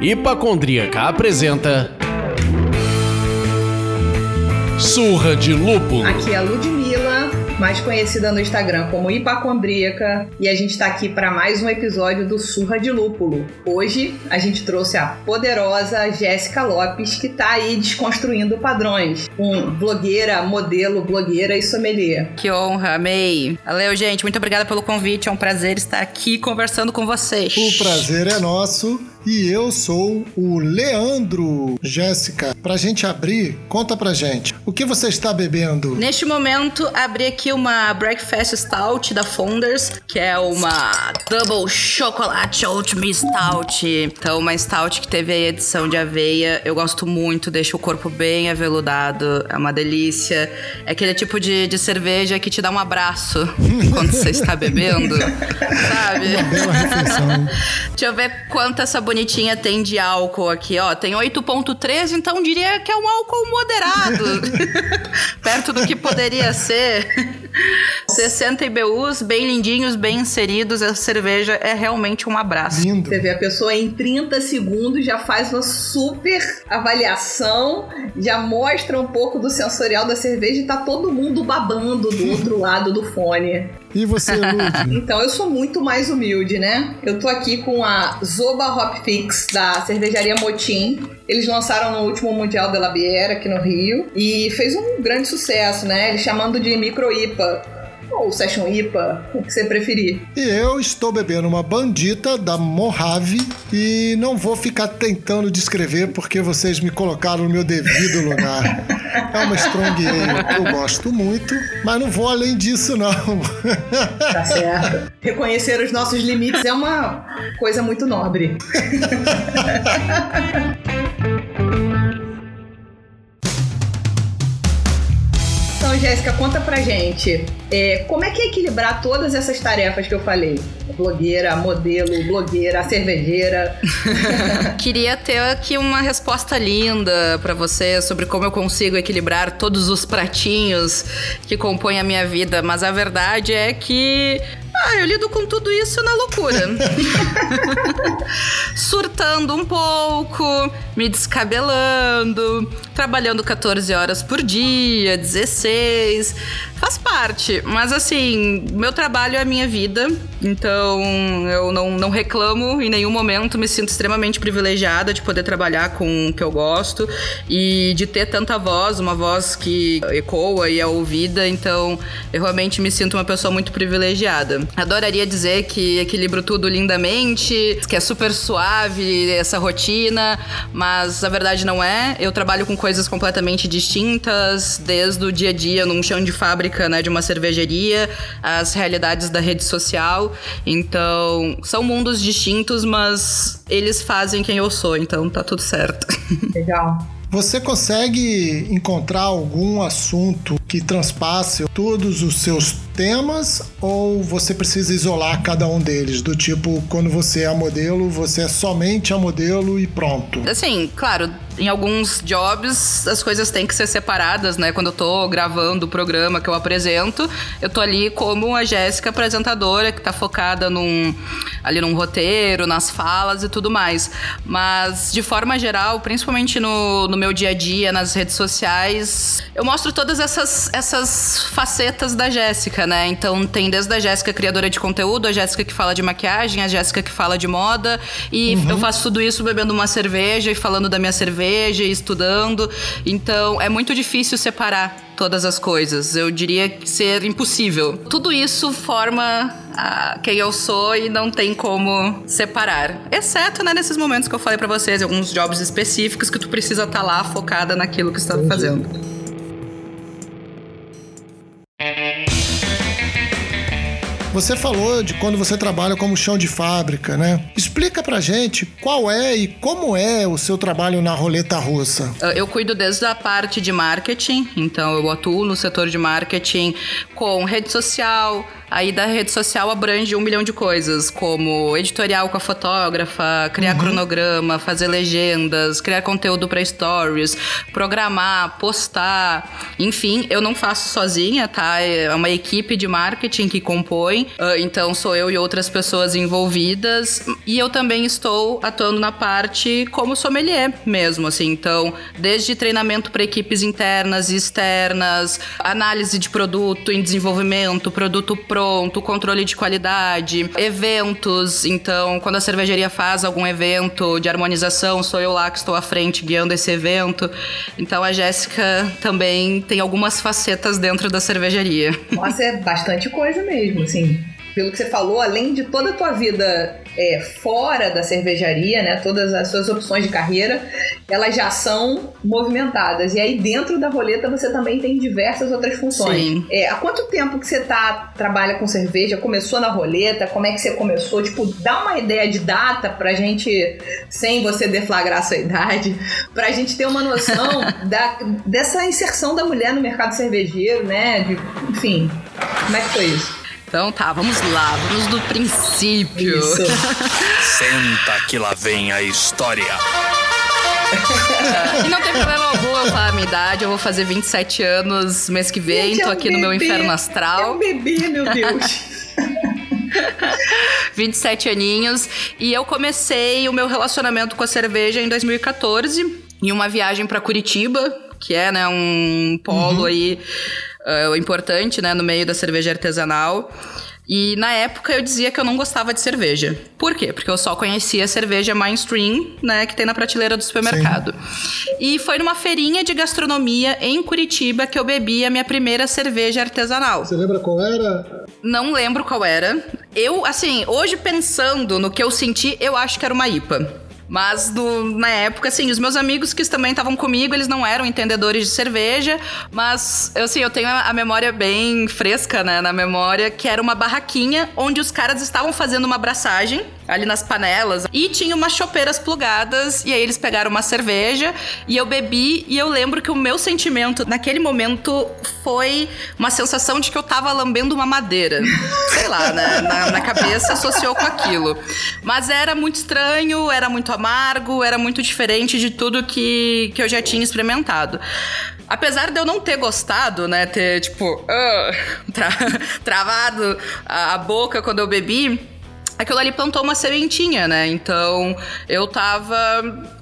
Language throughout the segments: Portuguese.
Hipacondríaca apresenta Surra de Lúpulo. Aqui é a Ludmilla, mais conhecida no Instagram como Hipacondríaca, e a gente está aqui para mais um episódio do Surra de Lúpulo. Hoje a gente trouxe a poderosa Jéssica Lopes, que está aí desconstruindo padrões, um blogueira, modelo, blogueira e sommelier. Que honra, amei. Valeu, gente, muito obrigada pelo convite, é um prazer estar aqui conversando com vocês. O prazer é nosso. E eu sou o Leandro. Jéssica, pra gente abrir, conta pra gente. O que você está bebendo? Neste momento, abri aqui uma Breakfast Stout da Founders, que é uma Double Chocolate Oatmeal Stout. Então, uma stout que teve a edição de aveia. Eu gosto muito, deixa o corpo bem aveludado. É uma delícia. É aquele tipo de, de cerveja que te dá um abraço quando você está bebendo. sabe? Uma bela refeição. Deixa eu ver quanta essa bonitinha tem de álcool aqui, ó. Tem 8.3, então diria que é um álcool moderado. Perto do que poderia ser. 60 IBUs, bem lindinhos, bem inseridos. A cerveja é realmente um abraço. Lindo. Você vê a pessoa em 30 segundos já faz uma super avaliação, já mostra um pouco do sensorial da cerveja e tá todo mundo babando do outro lado do fone. E você, Lud? Então eu sou muito mais humilde, né? Eu tô aqui com a Zoba Hop Fix da cervejaria Motim. Eles lançaram no último Mundial de la Biera aqui no Rio e fez um grande sucesso, né? Eles chamando de micro IPA ou Session IPA, o que você preferir. E eu estou bebendo uma bandita da Mojave e não vou ficar tentando descrever porque vocês me colocaram no meu devido lugar. É uma Strong Ale que eu gosto muito, mas não vou além disso não. Tá certo. Reconhecer os nossos limites é uma coisa muito nobre. Então, Jéssica, conta pra gente. é, como é que é equilibrar todas essas tarefas que eu falei? Blogueira, modelo, blogueira, cervejeira. Queria ter aqui uma resposta linda pra você sobre como eu consigo equilibrar todos os pratinhos que compõem a minha vida, mas a verdade é que ah, eu lido com tudo isso na loucura. Surtando um pouco, me descabelando, trabalhando 14 horas por dia, 16. Faz parte, mas assim, meu trabalho é a minha vida, então eu não, não reclamo em nenhum momento, me sinto extremamente privilegiada de poder trabalhar com o que eu gosto e de ter tanta voz, uma voz que ecoa e é ouvida, então eu realmente me sinto uma pessoa muito privilegiada. Adoraria dizer que equilibro tudo lindamente, que é super suave essa rotina, mas a verdade não é. Eu trabalho com coisas completamente distintas, desde o dia a dia num chão de fábrica, né, de uma cervejaria, as realidades da rede social. Então, são mundos distintos, mas eles fazem quem eu sou, então tá tudo certo. Legal. Você consegue encontrar algum assunto que transpasse todos os seus temas ou você precisa isolar cada um deles? Do tipo, quando você é a modelo, você é somente a modelo e pronto. Assim, claro, em alguns jobs as coisas têm que ser separadas, né? Quando eu tô gravando o programa que eu apresento, eu tô ali como a Jéssica apresentadora, que tá focada num, ali num roteiro, nas falas e tudo mais. Mas, de forma geral, principalmente no, no meu dia a dia, nas redes sociais, eu mostro todas essas, essas facetas da Jéssica, né? Então tem desde a Jéssica criadora de conteúdo, a Jéssica que fala de maquiagem, a Jéssica que fala de moda. E eu faço tudo isso bebendo uma cerveja e falando da minha cerveja e estudando. Então é muito difícil separar todas as coisas. Eu diria ser impossível. Tudo isso forma ah, quem eu sou e não tem como separar. Exceto né, nesses momentos que eu falei pra vocês, alguns jobs específicos que tu precisa estar lá focada naquilo que você tá fazendo. Você falou de quando você trabalha como chão de fábrica, né? Explica pra gente qual é e como é o seu trabalho na roleta russa. Eu cuido desde a parte de marketing, então eu atuo no setor de marketing com rede social, Aí da rede social abrange um milhão de coisas, como editorial com a fotógrafa, criar uhum. cronograma, fazer legendas, criar conteúdo para stories, programar, postar, enfim, eu não faço sozinha, tá? É uma equipe de marketing que compõe, ah, então sou eu e outras pessoas envolvidas, e eu também estou atuando na parte como sommelier mesmo, assim, então, desde treinamento para equipes internas e externas, análise de produto em desenvolvimento, produto pro pronto, controle de qualidade, eventos. Então, quando a cervejaria faz algum evento de harmonização, sou eu lá que estou à frente guiando esse evento. Então, a Jéssica também tem algumas facetas dentro da cervejaria. Nossa, é bastante coisa mesmo, assim pelo que você falou, além de toda a tua vida é, fora da cervejaria, né, todas as suas opções de carreira, elas já são movimentadas. E aí dentro da roleta você também tem diversas outras funções. Sim. É, há quanto tempo que você tá, trabalha com cerveja? Começou na roleta? Como é que você começou? Tipo, dá uma ideia de data pra gente, sem você deflagrar a sua idade, pra gente ter uma noção da, dessa inserção da mulher no mercado cervejeiro, né? De, enfim, como é que foi isso? Então tá, vamos lá, vamos do princípio. Isso. Senta que lá vem a história. e não tem problema algum eu falar a minha idade, eu vou fazer 27 anos mês que vem, Gente, tô é um aqui bebê, no meu inferno astral. É um bebê, meu Deus. 27 aninhos. E eu comecei o meu relacionamento com a cerveja em 2014, em uma viagem para Curitiba, que é né, um polo uhum. aí uh, importante, né, no meio da cerveja artesanal. E na época eu dizia que eu não gostava de cerveja. Por quê? Porque eu só conhecia a cerveja mainstream, né, que tem na prateleira do supermercado. Sim. E foi numa feirinha de gastronomia em Curitiba que eu bebi a minha primeira cerveja artesanal. Você lembra qual era? Não lembro qual era. Eu, assim, hoje pensando no que eu senti, eu acho que era uma IPA. Mas no, na época, assim, os meus amigos que também estavam comigo, eles não eram entendedores de cerveja, mas eu assim, eu tenho a memória bem fresca, né, na memória, que era uma barraquinha onde os caras estavam fazendo uma abraçagem ali nas panelas e tinha umas chopeiras plugadas e aí eles pegaram uma cerveja e eu bebi e eu lembro que o meu sentimento naquele momento foi uma sensação de que eu tava lambendo uma madeira. Sei lá, né, na, na cabeça associou com aquilo. Mas era muito estranho, era muito amargo, era muito diferente de tudo que, que eu já tinha experimentado. Apesar de eu não ter gostado, né, ter, tipo, uh, tra travado a, a boca quando eu bebi, aquilo ali plantou uma sementinha, né? Então eu tava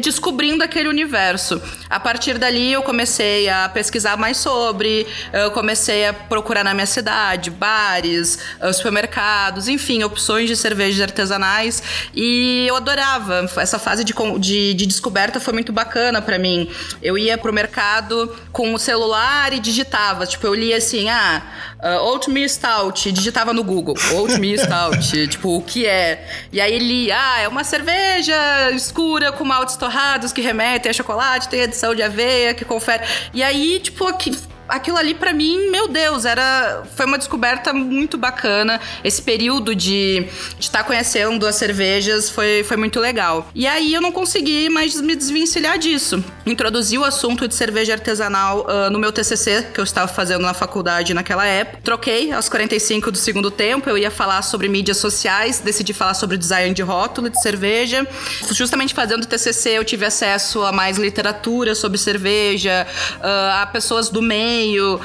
descobrindo aquele universo. A partir dali eu comecei a pesquisar mais sobre, eu comecei a procurar na minha cidade bares, eh, supermercados, enfim, opções de cervejas artesanais e eu adorava. Essa fase de, de, de descoberta foi muito bacana para mim. Eu ia pro mercado com o celular e digitava, tipo, eu lia assim, ah, uh, Oatmeal Stout, digitava no Google, Oatmeal Stout, tipo, o que é? E aí li, ah, é uma cerveja escura com maltes torrados que remetem a chocolate, tem adição de aveia que confere. E aí, tipo, aqui, aquilo ali para mim, meu Deus, era foi uma descoberta muito bacana. Esse período de estar tá conhecendo as cervejas foi, foi muito legal. E aí eu não consegui mais me desvencilhar disso. Introduzi o assunto de cerveja artesanal uh, no meu TCC que eu estava fazendo na faculdade naquela época. Troquei aos 45 do segundo tempo, eu ia falar sobre mídias sociais, decidi falar sobre design de rótulo de cerveja. Justamente fazendo o TCC eu tive acesso a mais literatura sobre cerveja, uh, a pessoas do meio meio. Uh,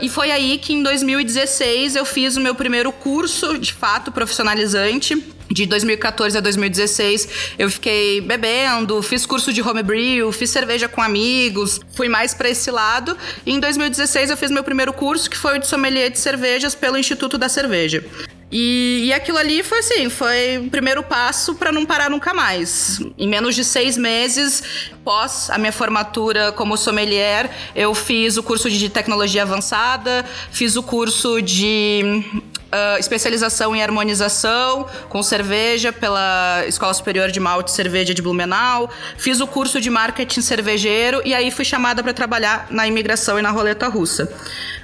e foi aí que em 2016 eu fiz o meu primeiro curso, de fato, profissionalizante. De 2014 a 2016, eu fiquei bebendo, fiz curso de homebrew, fiz cerveja com amigos, fui mais para esse lado. E em 2016 eu fiz meu primeiro curso, que foi o de sommelier de cervejas pelo Instituto da Cerveja. E, e aquilo ali foi assim, foi o primeiro passo para não parar nunca mais. Em menos de seis meses, pós a minha formatura como sommelier, eu fiz o curso de tecnologia avançada, fiz o curso de uh, especialização em harmonização com cerveja pela Escola Superior de Malte e Cerveja de Blumenau. Fiz o curso de marketing cervejeiro e aí fui chamada para trabalhar na imigração e na roleta russa.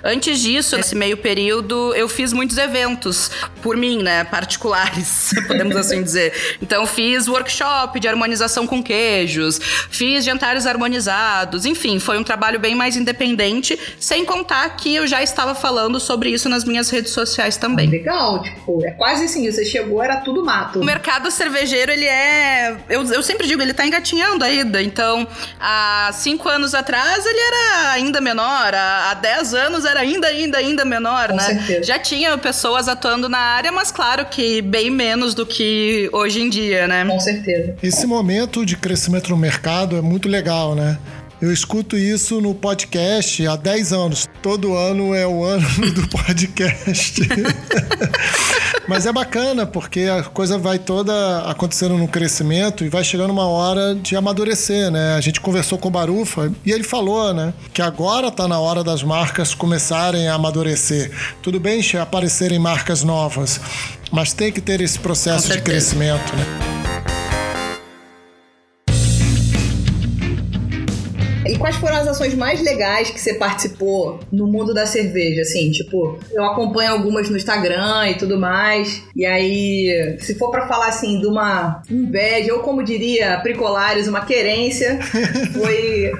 Antes disso, nesse meio período, eu fiz muitos eventos por mim, né, particulares, podemos assim dizer. Então fiz workshop de harmonização com queijos, fiz jantares harmonizados, enfim, foi um trabalho bem mais independente, sem contar que eu já estava falando sobre isso nas minhas redes sociais também. Ah, legal, tipo, é quase assim, você chegou, era tudo mato. O mercado cervejeiro, ele é, eu, eu sempre digo, ele tá engatinhando ainda, então há cinco anos atrás ele era ainda menor, há, há dez anos era ainda, ainda, ainda menor, Com né? certeza. Já tinha pessoas atuando na área, mas claro que bem menos do que hoje em dia, né? Com certeza. Esse momento de crescimento no mercado é muito legal, né? Eu escuto isso no podcast há 10 anos. Todo ano é o ano do podcast. Mas é bacana, porque a coisa vai toda acontecendo no crescimento e vai chegando uma hora de amadurecer, né? A gente conversou com o Barufa e ele falou, né? Que agora tá na hora das marcas começarem a amadurecer. Tudo bem aparecerem marcas novas, mas tem que ter esse processo de crescimento, né? E quais foram as ações mais legais que você participou no mundo da cerveja? Assim, tipo, eu acompanho algumas no Instagram e tudo mais. E aí, se for pra falar assim de uma inveja, ou como diria Pricolares, uma querência, foi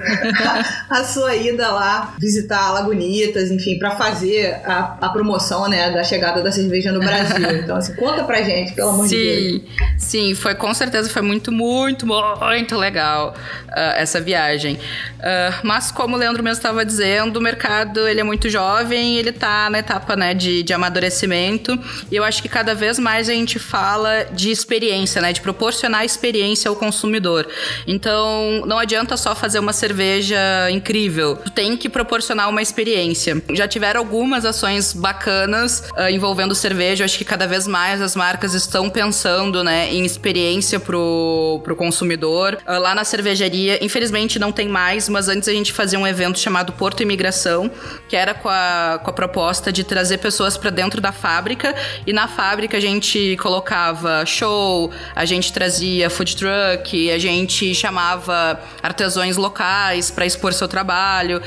a sua ida lá visitar Lagunitas, enfim, pra fazer a, a promoção, né, da chegada da cerveja no Brasil. Então, assim, conta pra gente, pelo amor de Deus. Sim, sim, foi com certeza foi muito, muito, muito legal ah, essa viagem. Ah, mas como o Leandro mesmo estava dizendo, o mercado ele é muito jovem, ele tá na etapa né, de, de amadurecimento. E eu acho que cada vez mais a gente fala de experiência, né? De proporcionar experiência ao consumidor. Então, não adianta só fazer uma cerveja incrível. Tu tem que proporcionar uma experiência. Já tiveram algumas ações bacanas ah, envolvendo cerveja. Eu acho que cada vez mais as marcas estão pensando, né, em experiência pro, pro consumidor. Ah, lá na cervejaria, infelizmente não tem mais, mas antes a gente fazia um evento chamado Porto Imigração, que era com a, com a proposta de trazer pessoas para dentro da fábrica. E na fábrica a gente colocava show, a gente trazia food truck, a gente chamava artesãos locais para expor seu trabalho,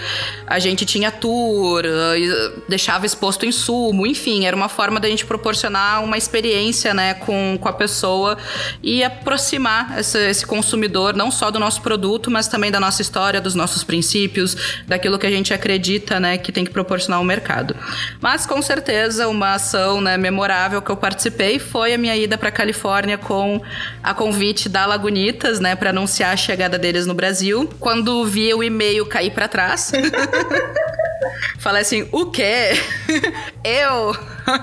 a gente tinha tour, eh, deixava exposto insumo, enfim, era uma forma da gente proporcionar uma experiência né, com, com a pessoa e aproximar esse, esse consumidor não só do nosso produto, mas também da nossa história, dos nossos princípios, daquilo que a gente acredita né, que tem que proporcionar ao mercado. Mas com certeza uma ação né, memorável que eu participei foi a minha ida para Califórnia com a convite da Lagunitas, né, para anunciar a chegada deles no Brasil. Quando vi o e-mail cair para trás, falei assim: o quê? eu?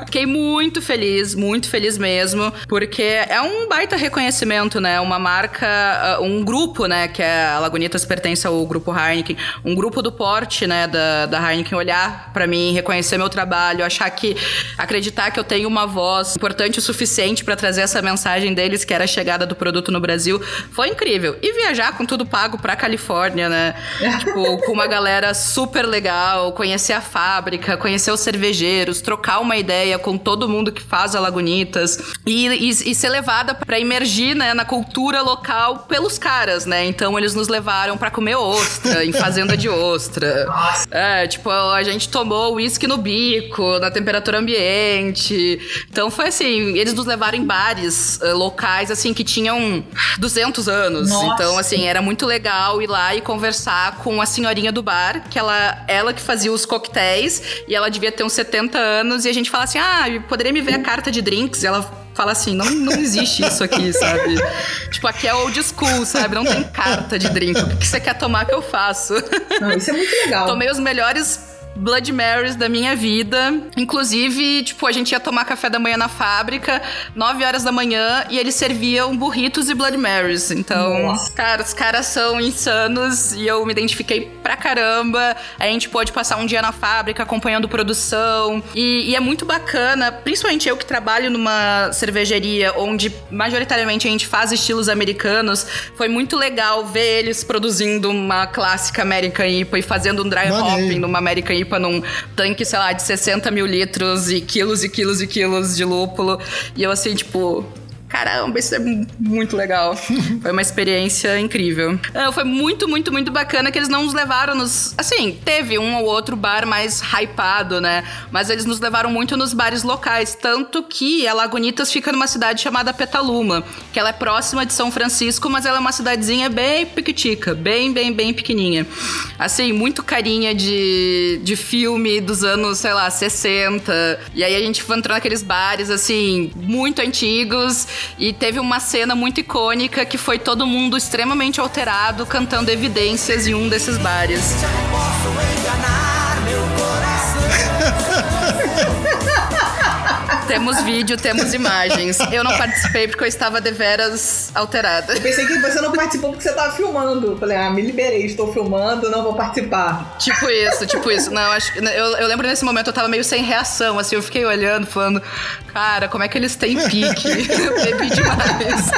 Fiquei muito feliz, muito feliz mesmo, porque é um baita reconhecimento, né? Uma marca, uh, um grupo, né? Que é a Lagunitas pertence ao grupo Heineken, um grupo do porte, né? Da, da Heineken olhar pra mim, reconhecer meu trabalho, achar que, acreditar que eu tenho uma voz importante o suficiente pra trazer essa mensagem deles, que era a chegada do produto no Brasil, foi incrível. E viajar com tudo pago pra Califórnia, né? tipo, com uma galera super legal, conhecer a fábrica, conhecer os cervejeiros, trocar uma ideia com todo mundo que faz a Lagunitas e, e, e ser levada pra emergir né, na cultura local pelos caras, né? Então eles nos levaram pra comer ostra, em fazenda de ostra. É, tipo, a gente tomou uísque no bico, na temperatura ambiente. Então foi assim, eles nos levaram em bares eh, locais, assim, que tinham 200 anos. Nossa. Então, assim, era muito legal ir lá e conversar com a senhorinha do bar, que ela, ela que fazia os coquetéis, e ela devia ter uns 70 anos, e a gente fala assim: ah, poderia me ver a carta de drinks? E ela fala assim: não, não existe isso aqui, sabe? tipo, aqui é old school, sabe? Não tem carta de drink. O que você quer tomar que eu faço? Não, isso é muito legal. Tomei os melhores Blood Marys da minha vida. Inclusive, tipo, a gente ia tomar café da manhã na fábrica, 9 horas da manhã, e eles serviam burritos e Blood Marys. Então, Nossa. cara, os caras são insanos e eu me identifiquei pra caramba. A gente pôde passar um dia na fábrica acompanhando produção. E, e é muito bacana, principalmente eu que trabalho numa cervejaria onde majoritariamente a gente faz estilos americanos. Foi muito legal ver eles produzindo uma clássica American IPA e fazendo um dry Maneiro. hopping numa American IPA IPA num tanque, sei lá, de 60 mil litros e quilos e quilos e quilos de lúpulo. E eu assim, tipo, caramba, isso é muito legal. foi uma experiência incrível. É, foi muito, muito, muito bacana que eles não nos levaram nos. Assim, teve um ou outro bar mais hypado, né? Mas eles nos levaram muito nos bares locais. Tanto que a Lagunitas fica numa cidade chamada Petaluma, que ela é próxima de São Francisco, mas ela é uma cidadezinha bem piquitica, bem, bem, bem pequenininha. Assim, muito carinha de, de filme dos anos, sei lá, 60. E aí a gente entrou naqueles bares, assim, muito antigos e teve uma cena muito icônica que foi todo mundo extremamente alterado cantando evidências em um desses bares. Não posso enganar meu temos vídeo, temos imagens. Eu não participei porque eu estava deveras alterada. Eu pensei que você não participou porque você estava filmando. Falei, ah, me liberei, estou filmando, não vou participar. Tipo isso, tipo isso. Não, acho eu, eu lembro nesse momento eu tava meio sem reação, assim, eu fiquei olhando, falando, cara, como é que eles têm pique? eu bebi demais.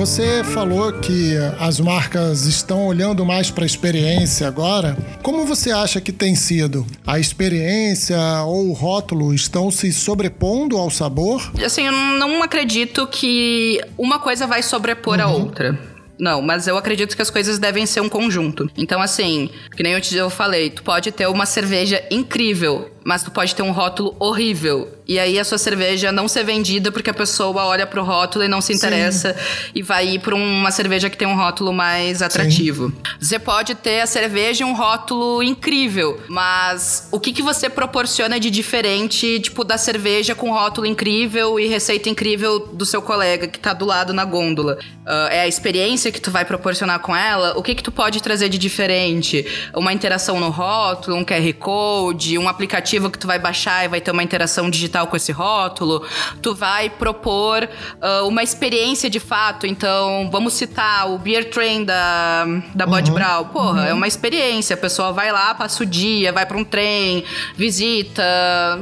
Você falou que as marcas estão olhando mais para a experiência agora. Como você acha que tem sido? A experiência ou o rótulo estão se sobrepondo ao sabor? Assim, eu não acredito que uma coisa vai sobrepor uhum. a outra. Não, mas eu acredito que as coisas devem ser um conjunto. Então, assim, que nem eu, te, eu falei, tu pode ter uma cerveja incrível, mas tu pode ter um rótulo horrível. E aí a sua cerveja não ser vendida porque a pessoa olha pro rótulo e não se interessa Sim. e vai ir por uma cerveja que tem um rótulo mais atrativo. Sim. Você pode ter a cerveja e um rótulo incrível, mas o que, que você proporciona de diferente, tipo, da cerveja com rótulo incrível e receita incrível do seu colega que tá do lado na gôndola? Uh, é a experiência que tu vai proporcionar com ela? O que, que tu pode trazer de diferente? Uma interação no rótulo, um QR Code, um aplicativo que tu vai baixar e vai ter uma interação digital com esse rótulo, tu vai propor uh, uma experiência de fato. Então, vamos citar o Beer Train da, da uhum. Brau. Porra, uhum. é uma experiência. A pessoa vai lá, passa o dia, vai para um trem, visita.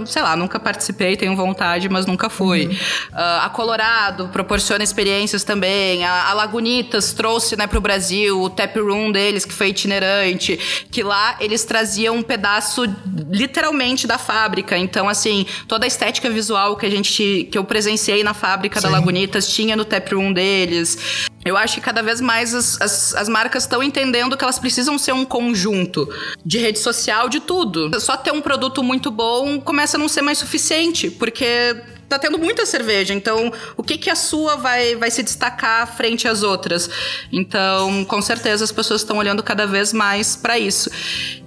Sei lá, nunca participei, tenho vontade, mas nunca fui. Uhum. Uh, a Colorado proporciona experiências também. A, a Lagunitas trouxe né, para o Brasil o tap room deles, que foi itinerante. Que lá eles traziam um pedaço literalmente da fábrica. Então, assim, toda a estética estética visual que a gente que eu presenciei na fábrica Sim. da Lagunitas tinha no tap room deles. Eu acho que cada vez mais as, as, as marcas estão entendendo que elas precisam ser um conjunto de rede social, de tudo. Só ter um produto muito bom começa a não ser mais suficiente, porque tá tendo muita cerveja, então o que que a sua vai, vai se destacar frente às outras? Então, com certeza as pessoas estão olhando cada vez mais para isso.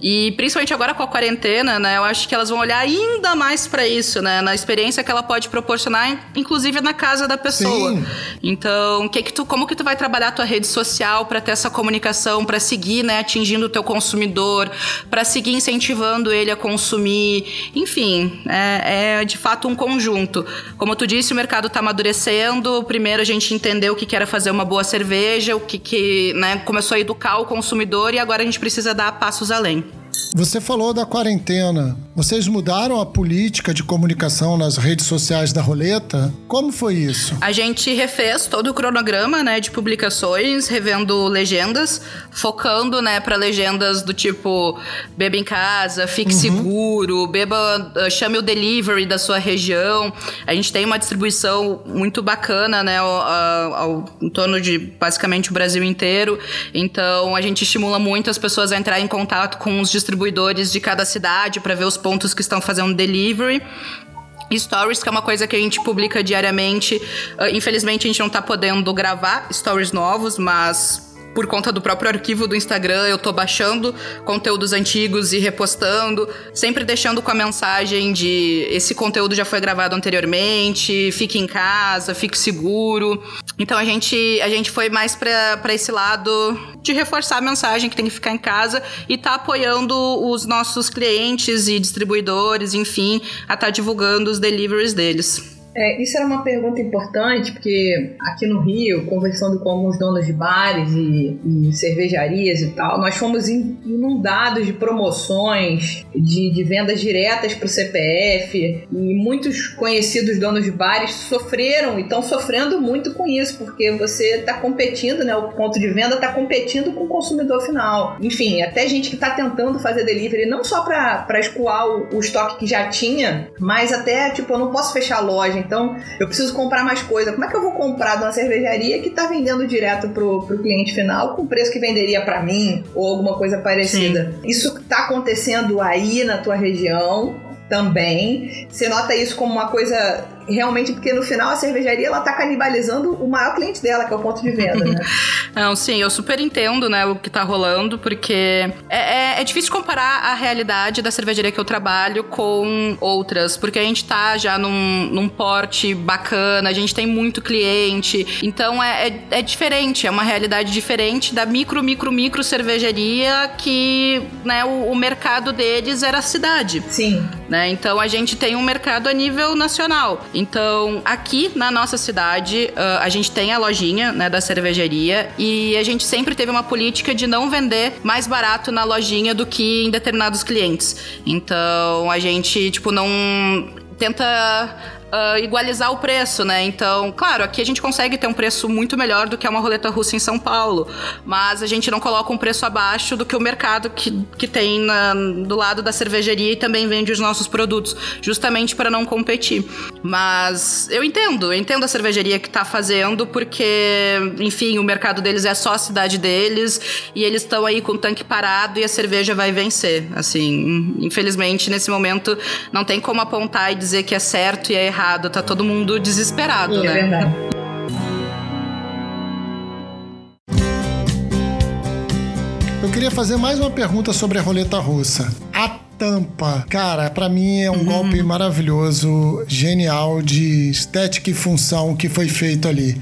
E principalmente agora com a quarentena, né, eu acho que elas vão olhar ainda mais para isso, né, na experiência que ela pode proporcionar, inclusive na casa da pessoa. Sim. Então, que que tu, como que tu vai trabalhar a tua rede social para ter essa comunicação, para seguir, né, atingindo o teu consumidor, para seguir incentivando ele a consumir, enfim, é, é de fato um conjunto. Como tu disse, o mercado está amadurecendo. Primeiro a gente entendeu o que era fazer uma boa cerveja, o que, que né, começou a educar o consumidor e agora a gente precisa dar passos além. Você falou da quarentena. Vocês mudaram a política de comunicação nas redes sociais da Roleta? Como foi isso? A gente refez todo o cronograma, né, de publicações, revendo legendas, focando, né, para legendas do tipo beba em casa, fique uhum. seguro, beba, uh, chame o delivery da sua região. A gente tem uma distribuição muito bacana, né, ao, ao, em torno de basicamente o Brasil inteiro. Então, a gente estimula muito as pessoas a entrar em contato com os distribuidores de cada cidade para ver os pontos que estão fazendo delivery. Stories, que é uma coisa que a gente publica diariamente. Uh, infelizmente, a gente não está podendo gravar stories novos, mas por conta do próprio arquivo do Instagram, eu tô baixando conteúdos antigos e repostando, sempre deixando com a mensagem de esse conteúdo já foi gravado anteriormente, fique em casa, fique seguro. Então a gente, a gente foi mais para esse lado de reforçar a mensagem que tem que ficar em casa e tá apoiando os nossos clientes e distribuidores, enfim, a estar tá divulgando os deliveries deles. É, isso era uma pergunta importante, porque aqui no Rio, conversando com alguns donos de bares e, e cervejarias e tal, nós fomos inundados de promoções, de, de vendas diretas para o CPF, e muitos conhecidos donos de bares sofreram e estão sofrendo muito com isso, porque você está competindo, né? O ponto de venda está competindo com o consumidor final. Enfim, até gente que está tentando fazer delivery, não só para escoar o, o estoque que já tinha, mas até, tipo, eu não posso fechar a loja então eu preciso comprar mais coisa. Como é que eu vou comprar de uma cervejaria que está vendendo direto pro, pro cliente final com o preço que venderia para mim ou alguma coisa parecida? Sim. Isso está acontecendo aí na tua região também. Você nota isso como uma coisa realmente, porque no final a cervejaria ela tá canibalizando o maior cliente dela, que é o ponto de venda, né? Não, sim, eu super entendo, né, o que tá rolando, porque é, é, é, difícil comparar a realidade da cervejaria que eu trabalho com outras, porque a gente tá já num, num porte bacana, a gente tem muito cliente, então é, é, é diferente, é uma realidade diferente da micro, micro, micro cervejaria que, né, o, o mercado deles era a cidade. Sim. Né? Então a gente tem um mercado a nível nacional. Então, aqui na nossa cidade, uh, a gente tem a lojinha né, da cervejaria e a gente sempre teve uma política de não vender mais barato na lojinha do que em determinados clientes. Então, a gente, tipo, não tenta uh, igualizar o preço, né? Então, claro, aqui a gente consegue ter um preço muito melhor do que uma roleta russa em São Paulo, mas a gente não coloca um preço abaixo do que o mercado que, que tem na, do lado da cervejaria e também vende os nossos produtos, justamente para não competir. Mas eu entendo, eu entendo a cervejaria que está fazendo, porque, enfim, o mercado deles é só a cidade deles e eles estão aí com o tanque parado e a cerveja vai vencer. Assim, infelizmente, nesse momento, não tem como apontar e dizer que é certo e é errado errado, tá todo mundo desesperado, é né? É verdade. Eu queria fazer mais uma pergunta sobre a roleta russa. A tampa, cara, para mim é um uhum. golpe maravilhoso, genial de estética e função que foi feito ali.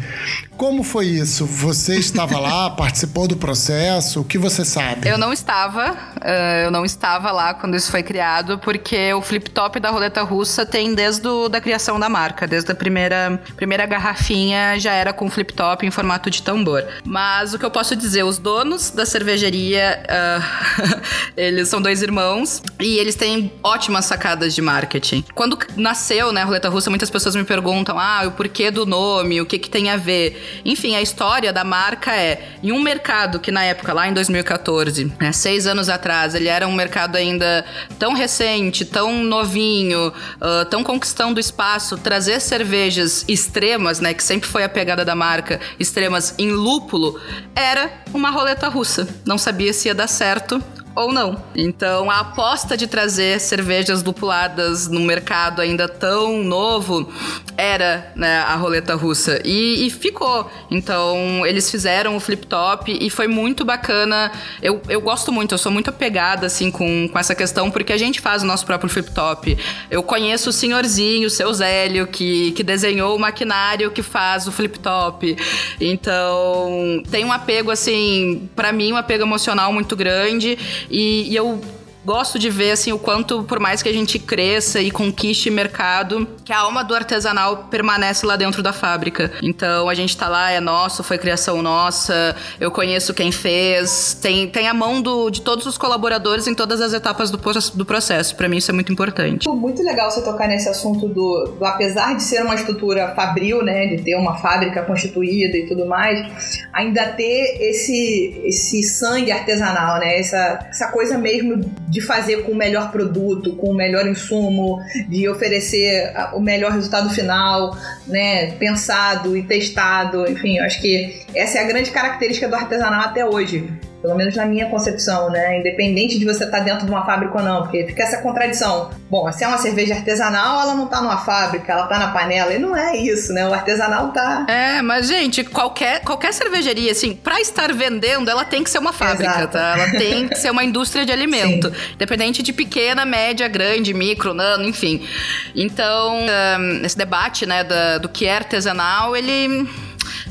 Como foi isso? Você estava lá, participou do processo? O que você sabe? Eu não estava, uh, eu não estava lá quando isso foi criado, porque o flip top da roleta russa tem desde a da criação da marca, desde a primeira, primeira garrafinha já era com flip top em formato de tambor. Mas o que eu posso dizer, os donos da cervejaria, uh, eles são dois irmãos e eles têm ótimas sacadas de marketing. Quando nasceu, né, a roleta russa, muitas pessoas me perguntam, ah, o porquê do nome, o que que tem a ver? Enfim, a história da marca é em um mercado que na época, lá em 2014, né, seis anos atrás, ele era um mercado ainda tão recente, tão novinho, uh, tão conquistando espaço, trazer cervejas extremas, né, que sempre foi a pegada da marca, extremas em lúpulo, era uma roleta russa. Não sabia se ia dar certo, ou não. Então, a aposta de trazer cervejas lupuladas no mercado ainda tão novo era né, a roleta russa. E, e, ficou. Então, eles fizeram o flip top e foi muito bacana. Eu, eu gosto muito, eu sou muito apegada assim com, com essa questão, porque a gente faz o nosso próprio flip top. Eu conheço o senhorzinho, o seu Zélio, que, que desenhou o maquinário que faz o flip top. Então, tem um apego, assim, para mim, um apego emocional muito grande. E, e eu gosto de ver assim o quanto por mais que a gente cresça e conquiste mercado, que a alma do artesanal permanece lá dentro da fábrica. Então a gente tá lá, é nosso, foi criação nossa, eu conheço quem fez, tem, tem a mão do, de todos os colaboradores em todas as etapas do, do processo. Para mim isso é muito importante. Muito legal você tocar nesse assunto do, do apesar de ser uma estrutura fabril, né, de ter uma fábrica constituída e tudo mais, ainda ter esse esse sangue artesanal, né, essa, essa coisa mesmo de fazer com o melhor produto, com o melhor insumo, de oferecer o melhor resultado final, né, pensado e testado. Enfim, eu acho que essa é a grande característica do artesanal até hoje. Pelo menos na minha concepção, né? Independente de você estar tá dentro de uma fábrica ou não, porque fica essa contradição. Bom, se é uma cerveja artesanal, ela não está numa fábrica, ela está na panela. E não é isso, né? O artesanal tá. É, mas, gente, qualquer, qualquer cervejaria, assim, para estar vendendo, ela tem que ser uma fábrica, Exato. tá? Ela tem que ser uma indústria de alimento. Sim. Independente de pequena, média, grande, micro, nano, enfim. Então, esse debate, né, do que é artesanal, ele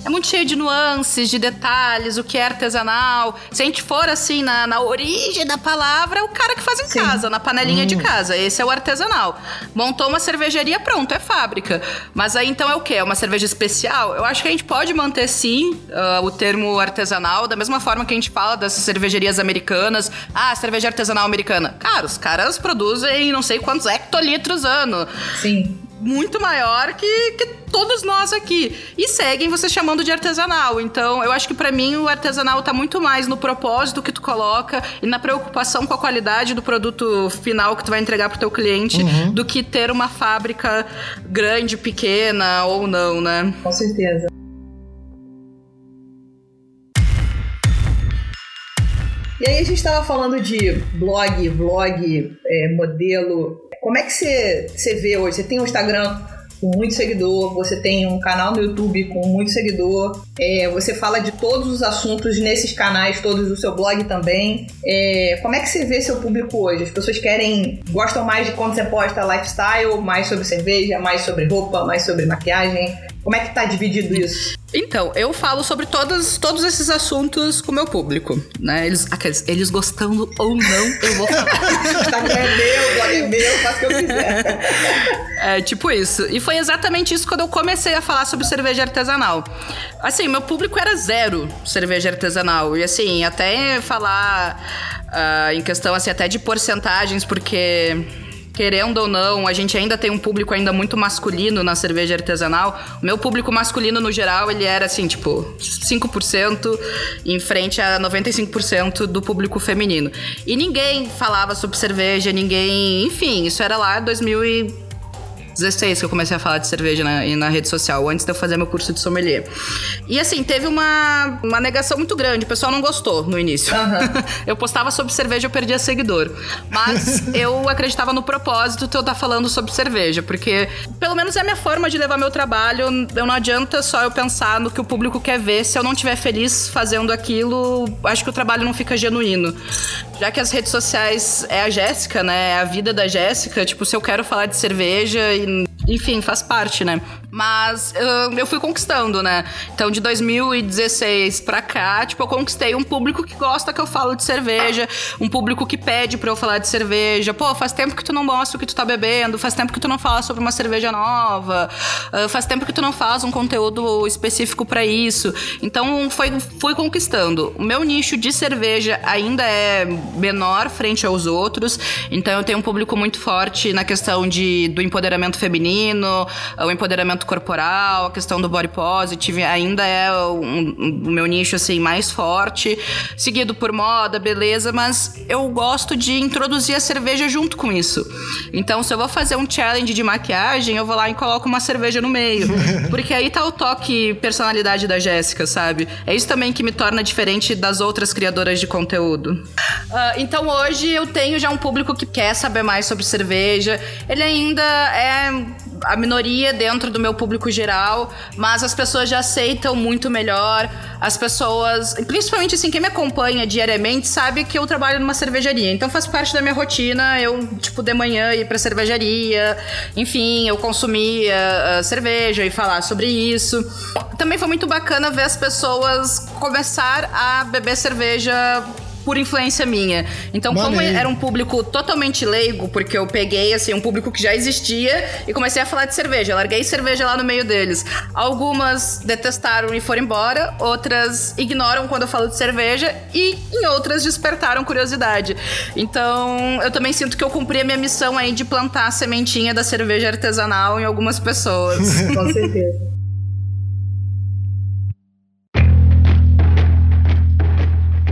é muito cheio de nuances, de detalhes, o que é artesanal. Se a gente for assim na, na origem da palavra, é o cara que faz em Sim. casa, na panelinha hum. de casa. Esse é o artesanal. Montou uma cervejaria, pronto, é fábrica. Mas aí então é o quê? É uma cerveja especial? Eu acho que a gente pode manter sim uh, o termo artesanal, da mesma forma que a gente fala das cervejarias americanas. Ah, cerveja artesanal americana. Cara, os caras produzem não sei quantos hectolitros ano. Sim muito maior que, que todos nós aqui. E seguem você chamando de artesanal. Então, eu acho que para mim o artesanal tá muito mais no propósito que tu coloca e na preocupação com a qualidade do produto final que tu vai entregar pro teu cliente uhum. do que ter uma fábrica grande, pequena ou não, né? Com certeza. E aí a gente estava falando de blog, vlog, é, modelo, como é que você, você vê hoje? Você tem um Instagram com muito seguidor, você tem um canal no YouTube com muito seguidor, é, você fala de todos os assuntos nesses canais todos do seu blog também. É, como é que você vê seu público hoje? As pessoas querem, gostam mais de quando você posta lifestyle, mais sobre cerveja, mais sobre roupa, mais sobre maquiagem? Como é que tá dividido isso? Então, eu falo sobre todos, todos esses assuntos com o meu público, né? Eles, aqueles, eles gostando ou não, eu vou falar. Instagram é meu, blog é meu, faço o que eu quiser. É, tipo isso. E foi exatamente isso quando eu comecei a falar sobre cerveja artesanal. Assim, meu público era zero cerveja artesanal. E assim, até falar uh, em questão assim, até de porcentagens, porque querendo ou não, a gente ainda tem um público ainda muito masculino na cerveja artesanal. O meu público masculino, no geral, ele era assim, tipo, 5% em frente a 95% do público feminino. E ninguém falava sobre cerveja, ninguém. Enfim, isso era lá 2000 e 16 que eu comecei a falar de cerveja na, na rede social, antes de eu fazer meu curso de sommelier. E assim, teve uma, uma negação muito grande. O pessoal não gostou no início. Uhum. eu postava sobre cerveja, eu perdia seguidor. Mas eu acreditava no propósito de eu estar falando sobre cerveja, porque pelo menos é a minha forma de levar meu trabalho. Eu não adianta só eu pensar no que o público quer ver. Se eu não estiver feliz fazendo aquilo, acho que o trabalho não fica genuíno. Já que as redes sociais é a Jéssica, né? É a vida da Jéssica. Tipo, se eu quero falar de cerveja e enfim, faz parte, né? Mas uh, eu fui conquistando, né? Então, de 2016 pra cá, tipo, eu conquistei um público que gosta que eu falo de cerveja, um público que pede pra eu falar de cerveja. Pô, faz tempo que tu não mostra o que tu tá bebendo, faz tempo que tu não fala sobre uma cerveja nova, uh, faz tempo que tu não faz um conteúdo específico para isso. Então, foi, fui conquistando. O meu nicho de cerveja ainda é menor frente aos outros, então eu tenho um público muito forte na questão de, do empoderamento feminino, o empoderamento corporal, a questão do body positive ainda é o um, um, meu nicho assim mais forte, seguido por moda, beleza, mas eu gosto de introduzir a cerveja junto com isso. Então, se eu vou fazer um challenge de maquiagem, eu vou lá e coloco uma cerveja no meio, porque aí tá o toque personalidade da Jéssica, sabe? É isso também que me torna diferente das outras criadoras de conteúdo. Uh, então, hoje eu tenho já um público que quer saber mais sobre cerveja. Ele ainda é a minoria dentro do meu público geral, mas as pessoas já aceitam muito melhor. As pessoas, principalmente assim, quem me acompanha diariamente sabe que eu trabalho numa cervejaria, então faz parte da minha rotina eu, tipo, de manhã ir pra cervejaria, enfim, eu consumir uh, cerveja e falar sobre isso. Também foi muito bacana ver as pessoas começar a beber cerveja por influência minha. Então, como era um público totalmente leigo, porque eu peguei, assim, um público que já existia e comecei a falar de cerveja. Eu larguei cerveja lá no meio deles. Algumas detestaram e foram embora, outras ignoram quando eu falo de cerveja e em outras despertaram curiosidade. Então, eu também sinto que eu cumpri a minha missão aí de plantar a sementinha da cerveja artesanal em algumas pessoas. Com certeza.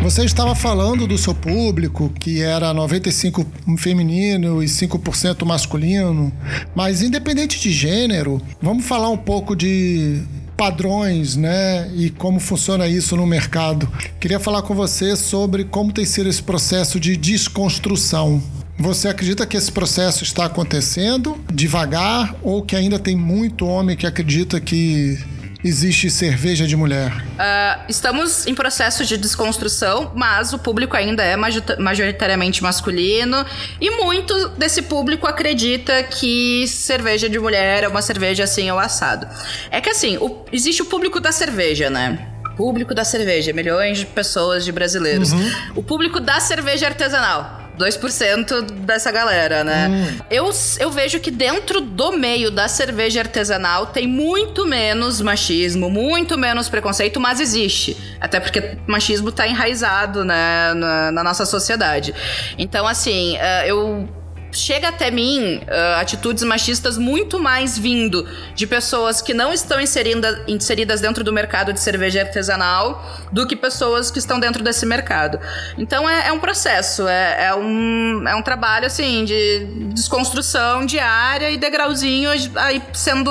Você estava falando do seu público, que era 95% feminino e 5% masculino, mas independente de gênero, vamos falar um pouco de padrões, né? E como funciona isso no mercado. Queria falar com você sobre como tem sido esse processo de desconstrução. Você acredita que esse processo está acontecendo devagar ou que ainda tem muito homem que acredita que existe cerveja de mulher? Uh, estamos em processo de desconstrução, mas o público ainda é majoritariamente masculino e muito desse público acredita que cerveja de mulher é uma cerveja assim ou assado. É que assim, o, existe o público da cerveja, né? Público da cerveja, milhões de pessoas, de brasileiros. Uhum. O público da cerveja artesanal 2% dessa galera, né? Hum. Eu, eu vejo que dentro do meio da cerveja artesanal tem muito menos machismo, muito menos preconceito, mas existe. Até porque machismo tá enraizado, né, na, na nossa sociedade. Então, assim, uh, eu chega até mim uh, atitudes machistas muito mais vindo de pessoas que não estão inserida, inseridas dentro do mercado de cerveja artesanal do que pessoas que estão dentro desse mercado. Então é, é um processo, é, é, um, é um trabalho assim de desconstrução diária e degrauzinho aí sendo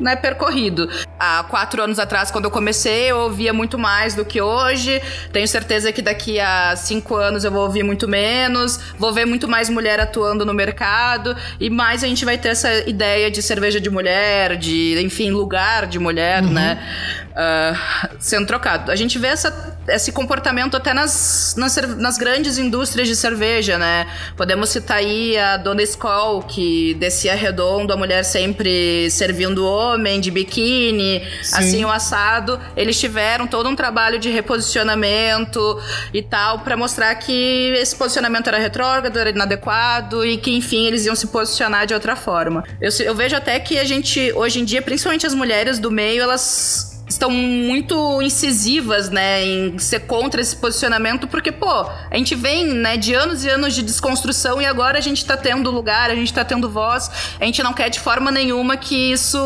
né, percorrido. Há quatro anos atrás, quando eu comecei, eu ouvia muito mais do que hoje. Tenho certeza que daqui a cinco anos eu vou ouvir muito menos, vou ver muito mais mulher atuando no mercado e mais a gente vai ter essa ideia de cerveja de mulher, de, enfim, lugar de mulher, uhum. né? Uh, sendo trocado. A gente vê essa, esse comportamento até nas, nas, nas, grandes indústrias de cerveja, né? Podemos citar aí a Dona Skoll, que descia redondo, a mulher sempre servindo o homem de biquíni, Sim. assim o assado. Eles tiveram todo um trabalho de reposicionamento e tal, para mostrar que esse posicionamento era retrógrado, era inadequado e que, enfim, eles iam se posicionar de outra forma. Eu, eu vejo até que a gente, hoje em dia, principalmente as mulheres do meio, elas estão muito incisivas, né, em ser contra esse posicionamento, porque, pô, a gente vem, né, de anos e anos de desconstrução e agora a gente tá tendo lugar, a gente tá tendo voz, a gente não quer de forma nenhuma que isso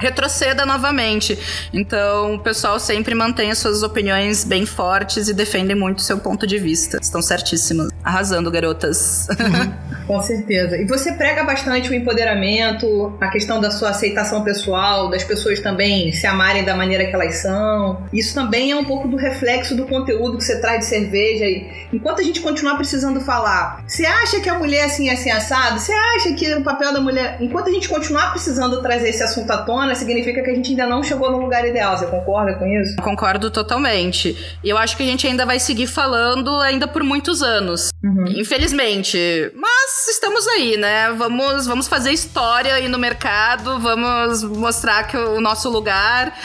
retroceda novamente. Então, o pessoal sempre mantém as suas opiniões bem fortes e defendem muito o seu ponto de vista. Estão certíssimas. Arrasando, garotas. Uhum. Com certeza. E você prega bastante o empoderamento, a questão da sua aceitação pessoal, das pessoas também se amarem da maneira que elas são. Isso também é um pouco do reflexo do conteúdo que você traz de cerveja. E enquanto a gente continuar precisando falar, você acha que a mulher assim é assim assado? Você acha que o papel da mulher. Enquanto a gente continuar precisando trazer esse assunto à tona, significa que a gente ainda não chegou no lugar ideal. Você concorda com isso? Concordo totalmente. E eu acho que a gente ainda vai seguir falando ainda por muitos anos. Uhum. Infelizmente. Mas estamos aí, né? Vamos, vamos fazer história aí no mercado, vamos mostrar que o nosso lugar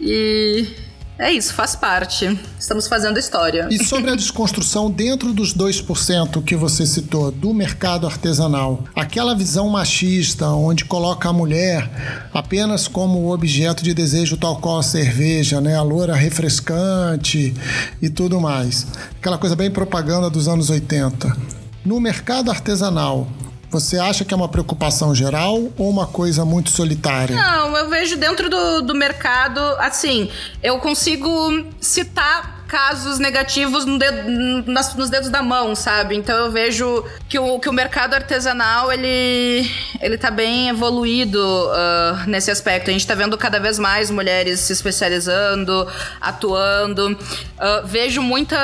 e é isso, faz parte. Estamos fazendo história. E sobre a desconstrução dentro dos 2% que você citou, do mercado artesanal, aquela visão machista onde coloca a mulher apenas como objeto de desejo, tal qual a cerveja, né? A loura refrescante e tudo mais. Aquela coisa bem propaganda dos anos 80. No mercado artesanal, você acha que é uma preocupação geral ou uma coisa muito solitária? Não, eu vejo dentro do, do mercado, assim, eu consigo citar casos negativos no dedo, nas, nos dedos da mão, sabe? Então eu vejo que o, que o mercado artesanal, ele, ele tá bem evoluído uh, nesse aspecto. A gente tá vendo cada vez mais mulheres se especializando, atuando. Uh, vejo muita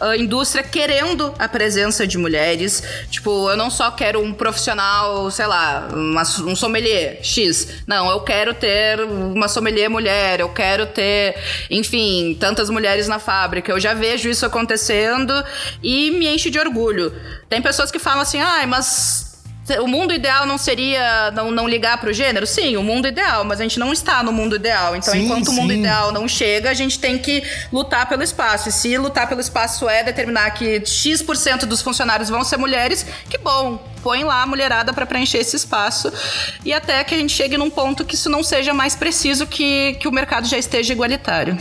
uh, indústria querendo a presença de mulheres. Tipo, eu não só quero um profissional, sei lá, uma, um sommelier X. Não, eu quero ter uma sommelier mulher, eu quero ter, enfim, tantas mulheres na fábrica. Eu já vejo isso acontecendo e me enche de orgulho. Tem pessoas que falam assim, ai, ah, mas o mundo ideal não seria não, não ligar para o gênero? Sim, o mundo ideal, mas a gente não está no mundo ideal. Então, sim, enquanto sim. o mundo ideal não chega, a gente tem que lutar pelo espaço. E se lutar pelo espaço é determinar que X% dos funcionários vão ser mulheres, que bom, põe lá a mulherada para preencher esse espaço. E até que a gente chegue num ponto que isso não seja mais preciso, que, que o mercado já esteja igualitário.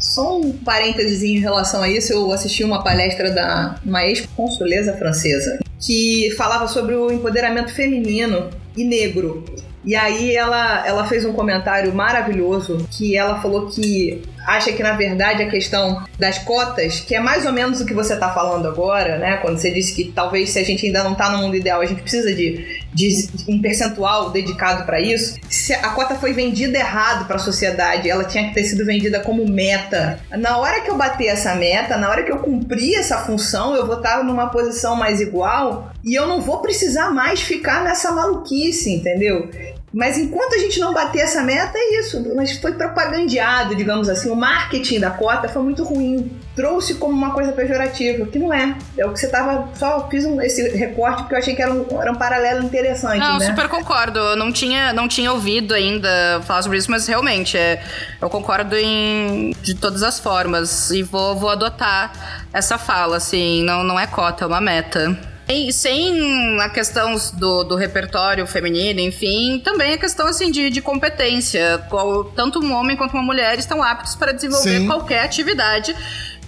Só um parênteses em relação a isso, eu assisti uma palestra da uma ex-consuleza francesa que falava sobre o empoderamento feminino e negro. E aí ela, ela fez um comentário maravilhoso que ela falou que acha que na verdade a questão das cotas, que é mais ou menos o que você está falando agora, né? Quando você disse que talvez se a gente ainda não está no mundo ideal, a gente precisa de, de um percentual dedicado para isso. Se a cota foi vendida errado para a sociedade, ela tinha que ter sido vendida como meta. Na hora que eu bater essa meta, na hora que eu cumprir essa função, eu vou estar numa posição mais igual e eu não vou precisar mais ficar nessa maluquice, entendeu? Mas enquanto a gente não bater essa meta, é isso. Mas foi propagandeado, digamos assim. O marketing da cota foi muito ruim. Trouxe como uma coisa pejorativa, que não é. É o que você tava. Só fiz um, esse recorte porque eu achei que era um, era um paralelo interessante. Não, né? super concordo. Eu não tinha, não tinha ouvido ainda falar sobre isso, mas realmente, é, eu concordo em, de todas as formas. E vou, vou adotar essa fala, assim. Não, não é cota, é uma meta. E sem a questão do, do repertório feminino, enfim, também a questão assim de, de competência. Qual, tanto um homem quanto uma mulher estão aptos para desenvolver Sim. qualquer atividade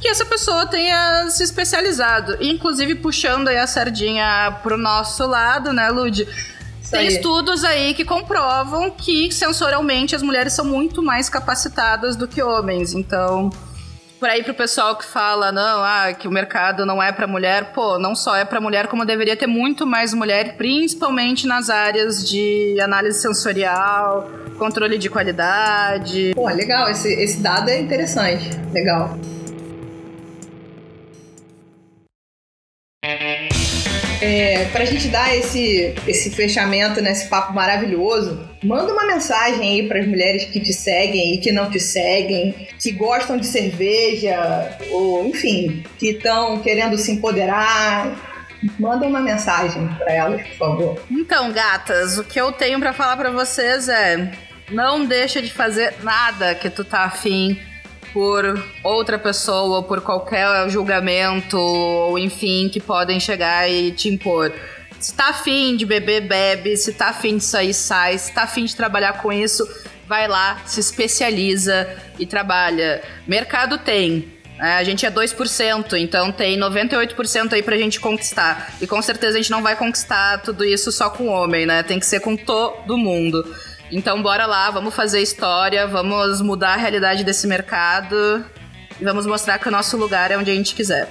que essa pessoa tenha se especializado. Inclusive puxando aí a sardinha pro nosso lado, né, Lud? Tem estudos aí que comprovam que sensorialmente as mulheres são muito mais capacitadas do que homens. Então, por aí pro pessoal que fala, não, ah, que o mercado não é pra mulher, pô, não só é pra mulher, como deveria ter muito mais mulher, principalmente nas áreas de análise sensorial, controle de qualidade. Pô, legal. Esse, esse dado é interessante. Legal. É, pra gente dar esse, esse fechamento nesse papo maravilhoso, manda uma mensagem aí pras mulheres que te seguem e que não te seguem, que gostam de cerveja, ou enfim, que estão querendo se empoderar. Manda uma mensagem pra elas, por favor. Então, gatas, o que eu tenho pra falar pra vocês é: não deixa de fazer nada que tu tá afim por outra pessoa, por qualquer julgamento, ou enfim, que podem chegar e te impor. Se tá afim de beber, bebe. Se tá afim de sair, sai. Se tá afim de trabalhar com isso, vai lá, se especializa e trabalha. Mercado tem. É, a gente é 2%, então tem 98% aí pra gente conquistar. E com certeza a gente não vai conquistar tudo isso só com homem, né? Tem que ser com todo mundo. Então bora lá, vamos fazer história, vamos mudar a realidade desse mercado e vamos mostrar que o nosso lugar é onde a gente quiser.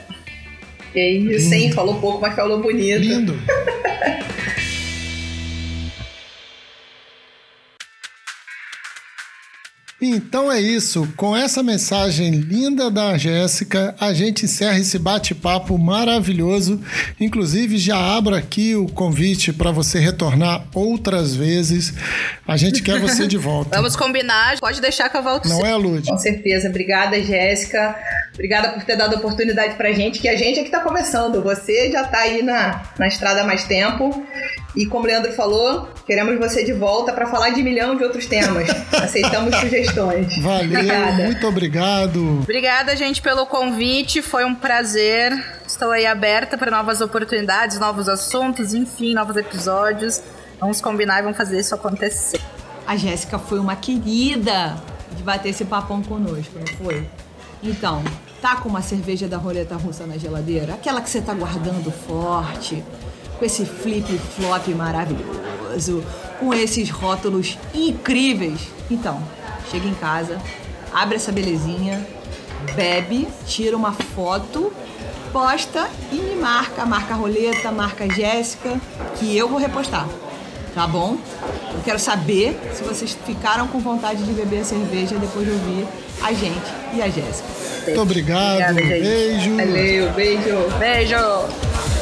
E aí, sim, falou pouco, mas falou bonito. Lindo. Então é isso. Com essa mensagem linda da Jéssica, a gente encerra esse bate-papo maravilhoso. Inclusive, já abro aqui o convite para você retornar outras vezes. A gente quer você de volta. Vamos combinar, pode deixar que eu volto Não sim. é, Lud? Com certeza. Obrigada, Jéssica. Obrigada por ter dado a oportunidade pra gente, que a gente é que tá começando. Você já tá aí na, na estrada há mais tempo. E como o Leandro falou, queremos você de volta para falar de milhão de outros temas. Aceitamos sugestões. Valeu, Obrigada. muito obrigado. Obrigada, gente, pelo convite. Foi um prazer. Estou aí aberta para novas oportunidades, novos assuntos, enfim, novos episódios. Vamos combinar e vamos fazer isso acontecer. A Jéssica foi uma querida de bater esse papão conosco, não foi? Então, tá com uma cerveja da roleta russa na geladeira? Aquela que você tá guardando forte, com esse flip-flop maravilhoso, com esses rótulos incríveis. Então, chega em casa, abre essa belezinha, bebe, tira uma foto, posta e me marca. Marca a roleta, marca a Jéssica, que eu vou repostar. Tá bom? Eu quero saber se vocês ficaram com vontade de beber a cerveja depois de ouvir a gente e a Jéssica. Muito obrigado. Obrigada. Beijo. Valeu, beijo. Beijo!